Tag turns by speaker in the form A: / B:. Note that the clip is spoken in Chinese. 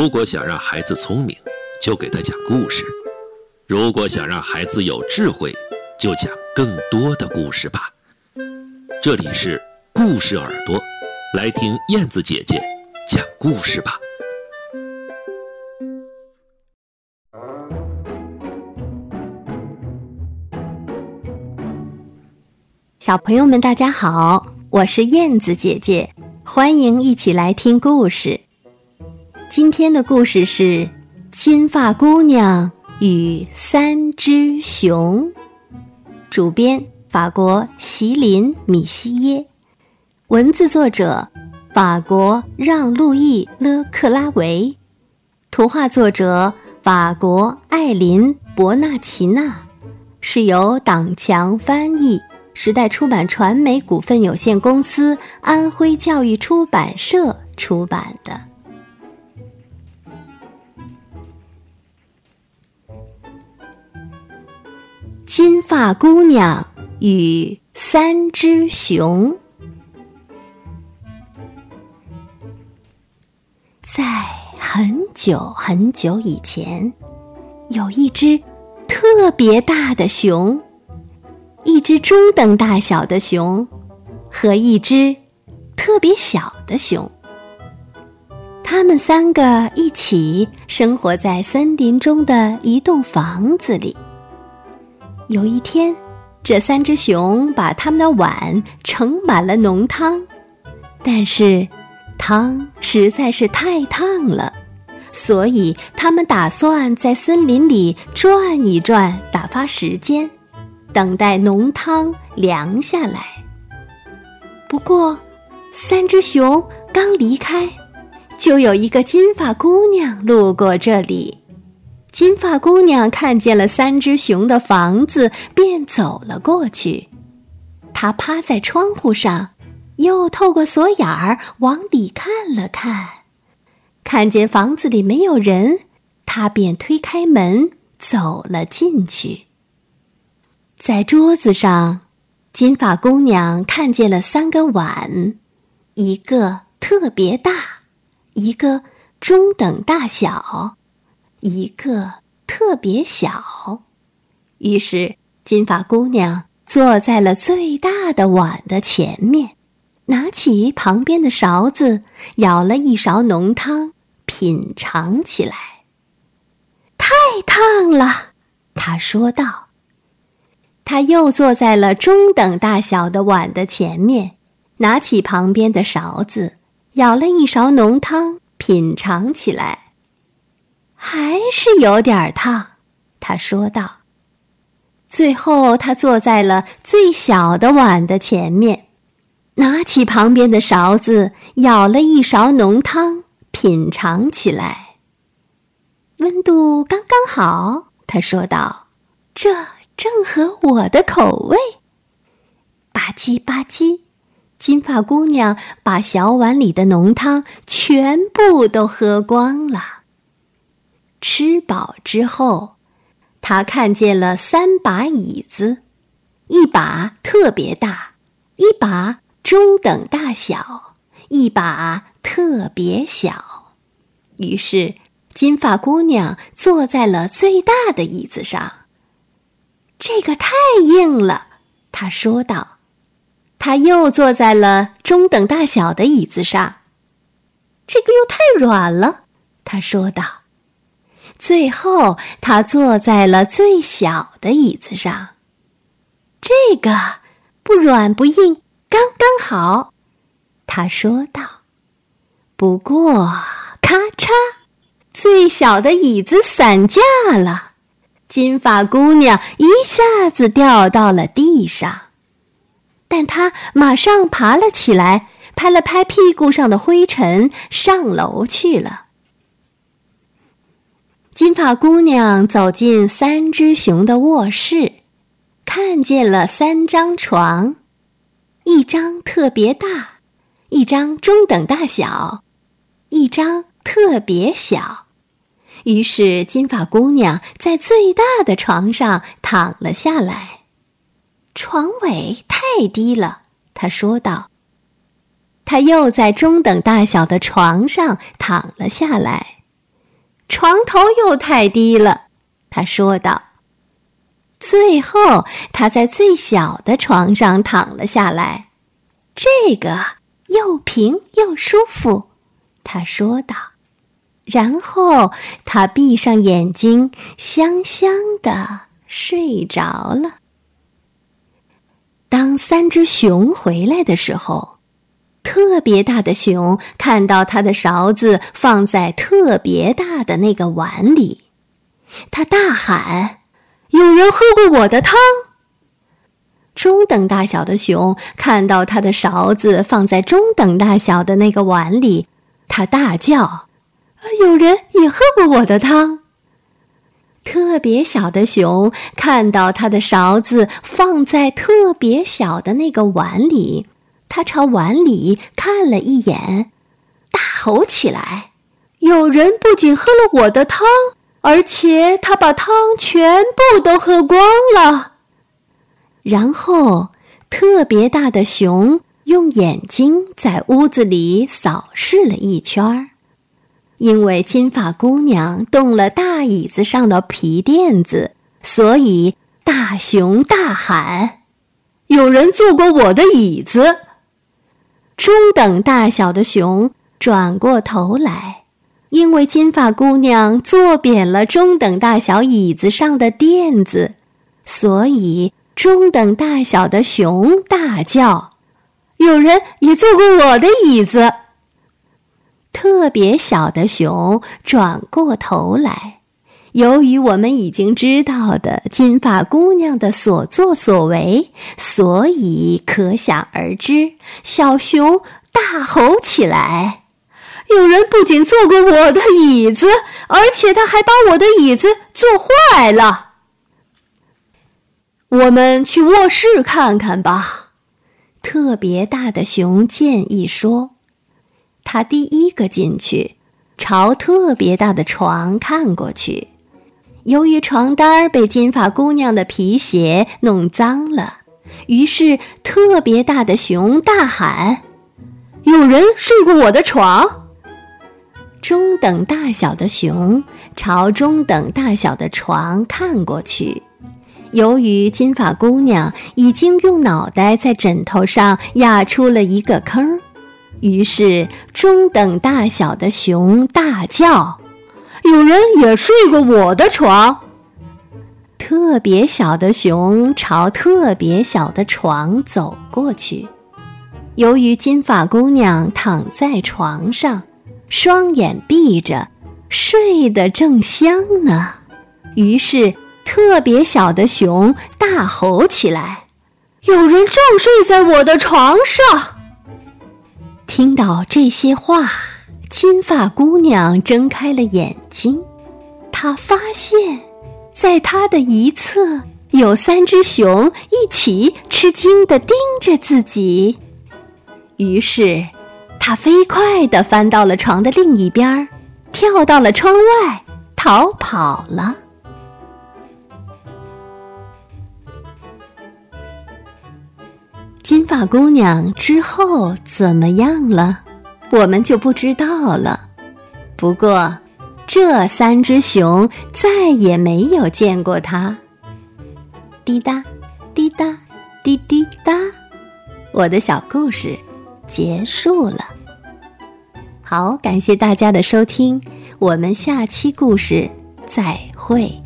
A: 如果想让孩子聪明，就给他讲故事；如果想让孩子有智慧，就讲更多的故事吧。这里是故事耳朵，来听燕子姐姐讲故事吧。
B: 小朋友们，大家好，我是燕子姐姐，欢迎一起来听故事。今天的故事是《金发姑娘与三只熊》，主编法国席琳米西耶，文字作者法国让路易勒克拉维，图画作者法国艾琳伯纳奇娜，是由党强翻译，时代出版传媒股份有限公司安徽教育出版社出版的。金发姑娘与三只熊，在很久很久以前，有一只特别大的熊，一只中等大小的熊和一只特别小的熊。他们三个一起生活在森林中的一栋房子里。有一天，这三只熊把它们的碗盛满了浓汤，但是汤实在是太烫了，所以他们打算在森林里转一转，打发时间，等待浓汤凉下来。不过，三只熊刚离开，就有一个金发姑娘路过这里。金发姑娘看见了三只熊的房子，便走了过去。她趴在窗户上，又透过锁眼儿往里看了看，看见房子里没有人，她便推开门走了进去。在桌子上，金发姑娘看见了三个碗，一个特别大，一个中等大小。一个特别小，于是金发姑娘坐在了最大的碗的前面，拿起旁边的勺子，舀了一勺浓汤，品尝起来。太烫了，她说道。她又坐在了中等大小的碗的前面，拿起旁边的勺子，舀了一勺浓汤，品尝起来。还是有点烫，他说道。最后，他坐在了最小的碗的前面，拿起旁边的勺子，舀了一勺浓汤，品尝起来。温度刚刚好，他说道：“这正合我的口味。”吧唧吧唧，金发姑娘把小碗里的浓汤全部都喝光了。吃饱之后，他看见了三把椅子，一把特别大，一把中等大小，一把特别小。于是，金发姑娘坐在了最大的椅子上。这个太硬了，她说道。她又坐在了中等大小的椅子上。这个又太软了，她说道。最后，他坐在了最小的椅子上。这个不软不硬，刚刚好，他说道。不过，咔嚓，最小的椅子散架了，金发姑娘一下子掉到了地上，但她马上爬了起来，拍了拍屁股上的灰尘，上楼去了。金发姑娘走进三只熊的卧室，看见了三张床，一张特别大，一张中等大小，一张特别小。于是，金发姑娘在最大的床上躺了下来。床尾太低了，她说道。她又在中等大小的床上躺了下来。床头又太低了。他说道。最后，他在最小的床上躺了下来，这个又平又舒服。他说道。然后他闭上眼睛，香香的睡着了。当三只熊回来的时候，特别大的熊看到他的勺子放在特别大的那个碗里，他大喊：“有人喝过我的汤！”中等大小的熊看到他的勺子放在中等大小的那个碗里，他大叫。有人也喝过我的汤。特别小的熊看到他的勺子放在特别小的那个碗里，他朝碗里看了一眼，大吼起来：“有人不仅喝了我的汤，而且他把汤全部都喝光了。”然后，特别大的熊用眼睛在屋子里扫视了一圈儿。因为金发姑娘动了大椅子上的皮垫子，所以大熊大喊：“有人坐过我的椅子！”中等大小的熊转过头来，因为金发姑娘坐扁了中等大小椅子上的垫子，所以中等大小的熊大叫：“有人也坐过我的椅子！”特别小的熊转过头来，由于我们已经知道的金发姑娘的所作所为，所以可想而知，小熊大吼起来：“有人不仅坐过我的椅子，而且他还把我的椅子坐坏了。”我们去卧室看看吧，特别大的熊建议说。他第一个进去，朝特别大的床看过去。由于床单被金发姑娘的皮鞋弄脏了，于是特别大的熊大喊：“有人睡过我的床！”中等大小的熊朝中等大小的床看过去，由于金发姑娘已经用脑袋在枕头上压出了一个坑。于是，中等大小的熊大叫：“有人也睡过我的床！”特别小的熊朝特别小的床走过去。由于金发姑娘躺在床上，双眼闭着，睡得正香呢，于是特别小的熊大吼起来：“有人正睡在我的床上！”听到这些话，金发姑娘睁开了眼睛。她发现，在她的一侧有三只熊一起吃惊地盯着自己。于是，她飞快地翻到了床的另一边儿，跳到了窗外，逃跑了。金发姑娘之后怎么样了？我们就不知道了。不过，这三只熊再也没有见过它。滴答，滴答，滴滴答，我的小故事结束了。好，感谢大家的收听，我们下期故事再会。